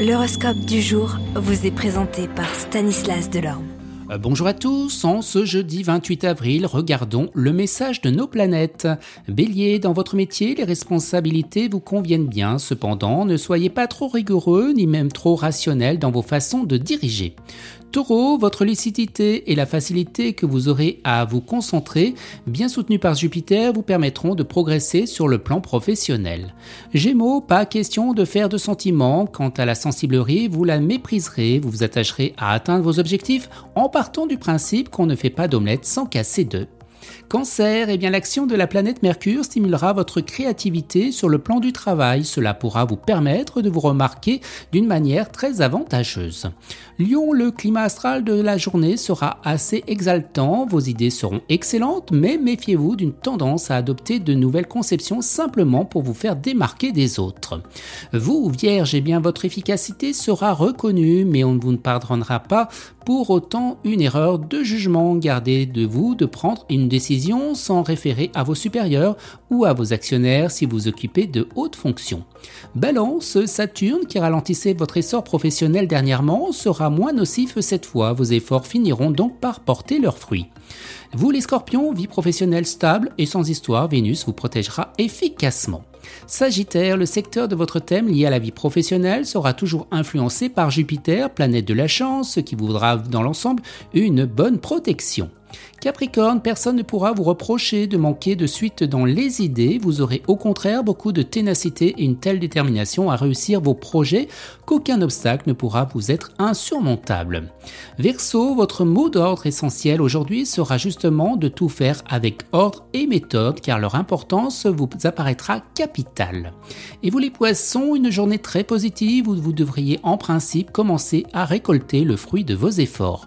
L'horoscope du jour vous est présenté par Stanislas Delorme. Euh, bonjour à tous, en ce jeudi 28 avril, regardons le message de nos planètes. Bélier, dans votre métier, les responsabilités vous conviennent bien, cependant, ne soyez pas trop rigoureux ni même trop rationnel dans vos façons de diriger. Taureau, votre lucidité et la facilité que vous aurez à vous concentrer, bien soutenus par Jupiter, vous permettront de progresser sur le plan professionnel. Gémeaux, pas question de faire de sentiments. Quant à la sensiblerie, vous la mépriserez, vous vous attacherez à atteindre vos objectifs en partant du principe qu'on ne fait pas d'omelette sans casser d'œufs. Cancer, eh bien l'action de la planète Mercure stimulera votre créativité sur le plan du travail. Cela pourra vous permettre de vous remarquer d'une manière très avantageuse. Lion, le climat astral de la journée sera assez exaltant, vos idées seront excellentes, mais méfiez-vous d'une tendance à adopter de nouvelles conceptions simplement pour vous faire démarquer des autres. Vous, Vierge, eh bien votre efficacité sera reconnue, mais on ne vous ne pardonnera pas pour autant une erreur de jugement. Gardez de vous de prendre une décision sans référer à vos supérieurs ou à vos actionnaires si vous occupez de hautes fonctions. Balance, Saturne, qui ralentissait votre essor professionnel dernièrement, sera moins nocif cette fois. Vos efforts finiront donc par porter leurs fruits. Vous les scorpions, vie professionnelle stable et sans histoire, Vénus vous protégera efficacement. Sagittaire, le secteur de votre thème lié à la vie professionnelle sera toujours influencé par Jupiter, planète de la chance, ce qui vous voudra dans l'ensemble une bonne protection. Capricorne, personne ne pourra vous reprocher de manquer de suite dans les idées, vous aurez au contraire beaucoup de ténacité et une telle détermination à réussir vos projets qu'aucun obstacle ne pourra vous être insurmontable. Verseau, votre mot d'ordre essentiel aujourd'hui sera justement de tout faire avec ordre et méthode car leur importance vous apparaîtra capitale. Et vous les poissons, une journée très positive où vous devriez en principe commencer à récolter le fruit de vos efforts.